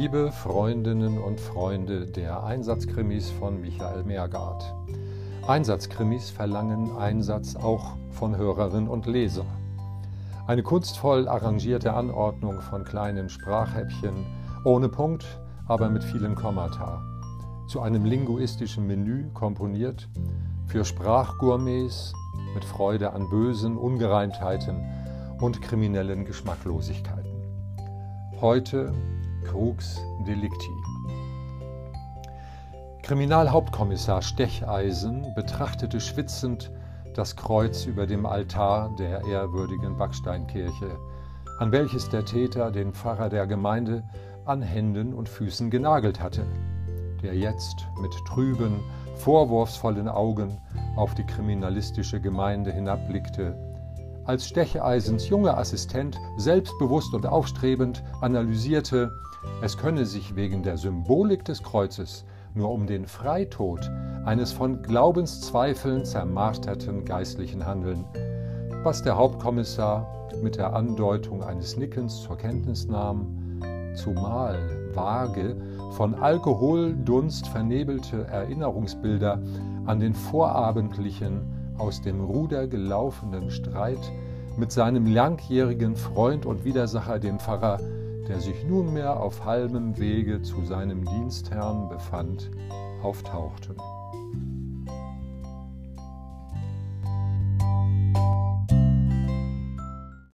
Liebe Freundinnen und Freunde der Einsatzkrimis von Michael Meergard. Einsatzkrimis verlangen Einsatz auch von Hörerinnen und Leser. Eine kunstvoll arrangierte Anordnung von kleinen Sprachhäppchen, ohne Punkt, aber mit vielen Kommata. Zu einem linguistischen Menü komponiert, für Sprachgourmets mit Freude an bösen Ungereimtheiten und kriminellen Geschmacklosigkeiten. Heute Krux Delicti. Kriminalhauptkommissar Stecheisen betrachtete schwitzend das Kreuz über dem Altar der ehrwürdigen Backsteinkirche, an welches der Täter den Pfarrer der Gemeinde an Händen und Füßen genagelt hatte, der jetzt mit trüben, vorwurfsvollen Augen auf die kriminalistische Gemeinde hinabblickte als Stecheisens junger Assistent selbstbewusst und aufstrebend analysierte, es könne sich wegen der Symbolik des Kreuzes nur um den Freitod eines von Glaubenszweifeln zermarterten Geistlichen handeln, was der Hauptkommissar mit der Andeutung eines Nickens zur Kenntnis nahm, zumal vage, von Alkoholdunst vernebelte Erinnerungsbilder an den vorabendlichen aus dem Ruder gelaufenen Streit mit seinem langjährigen Freund und Widersacher, dem Pfarrer, der sich nunmehr auf halbem Wege zu seinem Dienstherrn befand, auftauchten.